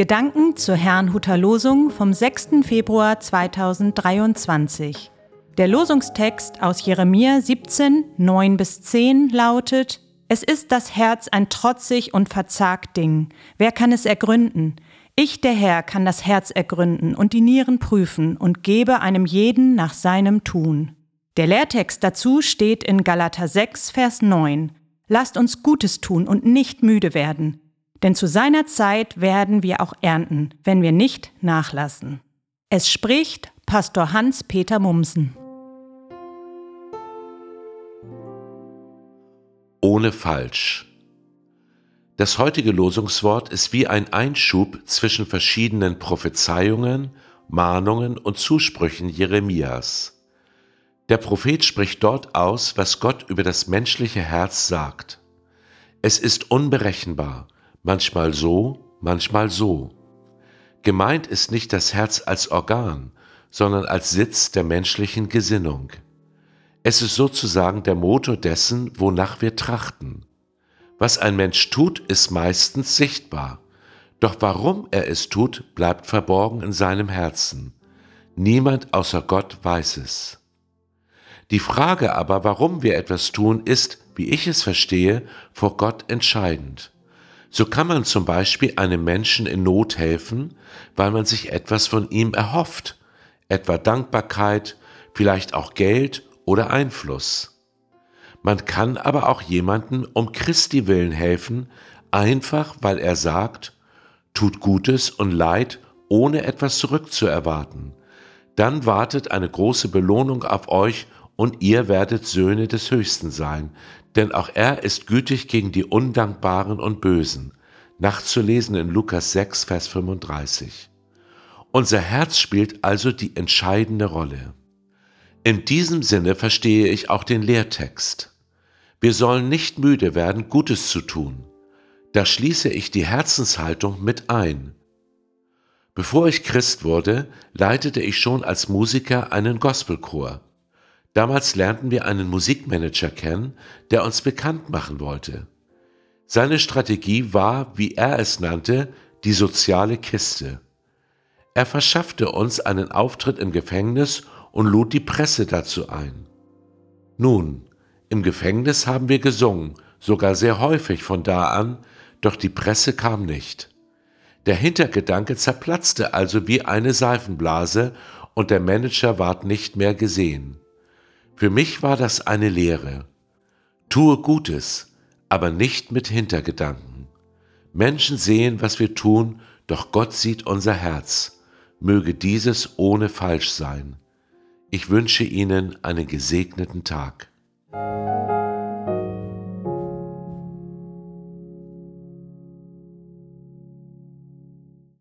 Gedanken zur Herrnhuter Losung vom 6. Februar 2023. Der Losungstext aus Jeremia 17, 9 bis 10 lautet, Es ist das Herz ein trotzig und verzagt Ding. Wer kann es ergründen? Ich, der Herr, kann das Herz ergründen und die Nieren prüfen und gebe einem jeden nach seinem Tun. Der Lehrtext dazu steht in Galater 6, Vers 9. Lasst uns Gutes tun und nicht müde werden, denn zu seiner Zeit werden wir auch ernten, wenn wir nicht nachlassen. Es spricht Pastor Hans-Peter Mumsen. Ohne falsch. Das heutige Losungswort ist wie ein Einschub zwischen verschiedenen Prophezeiungen, Mahnungen und Zusprüchen Jeremias. Der Prophet spricht dort aus, was Gott über das menschliche Herz sagt. Es ist unberechenbar, manchmal so, manchmal so. Gemeint ist nicht das Herz als Organ, sondern als Sitz der menschlichen Gesinnung. Es ist sozusagen der Motor dessen, wonach wir trachten. Was ein Mensch tut, ist meistens sichtbar. Doch warum er es tut, bleibt verborgen in seinem Herzen. Niemand außer Gott weiß es. Die Frage aber, warum wir etwas tun, ist, wie ich es verstehe, vor Gott entscheidend. So kann man zum Beispiel einem Menschen in Not helfen, weil man sich etwas von ihm erhofft, etwa Dankbarkeit, vielleicht auch Geld oder Einfluss. Man kann aber auch jemanden um Christi willen helfen, einfach weil er sagt, tut Gutes und Leid, ohne etwas zurückzuerwarten. Dann wartet eine große Belohnung auf euch und ihr werdet Söhne des Höchsten sein, denn auch er ist gütig gegen die Undankbaren und Bösen. Nachzulesen in Lukas 6, Vers 35. Unser Herz spielt also die entscheidende Rolle. In diesem Sinne verstehe ich auch den Lehrtext. Wir sollen nicht müde werden, Gutes zu tun. Da schließe ich die Herzenshaltung mit ein. Bevor ich Christ wurde, leitete ich schon als Musiker einen Gospelchor. Damals lernten wir einen Musikmanager kennen, der uns bekannt machen wollte. Seine Strategie war, wie er es nannte, die soziale Kiste. Er verschaffte uns einen Auftritt im Gefängnis und lud die Presse dazu ein. Nun, im Gefängnis haben wir gesungen, sogar sehr häufig von da an, doch die Presse kam nicht. Der Hintergedanke zerplatzte also wie eine Seifenblase und der Manager ward nicht mehr gesehen. Für mich war das eine Lehre. Tue Gutes, aber nicht mit Hintergedanken. Menschen sehen, was wir tun, doch Gott sieht unser Herz. Möge dieses ohne falsch sein. Ich wünsche Ihnen einen gesegneten Tag.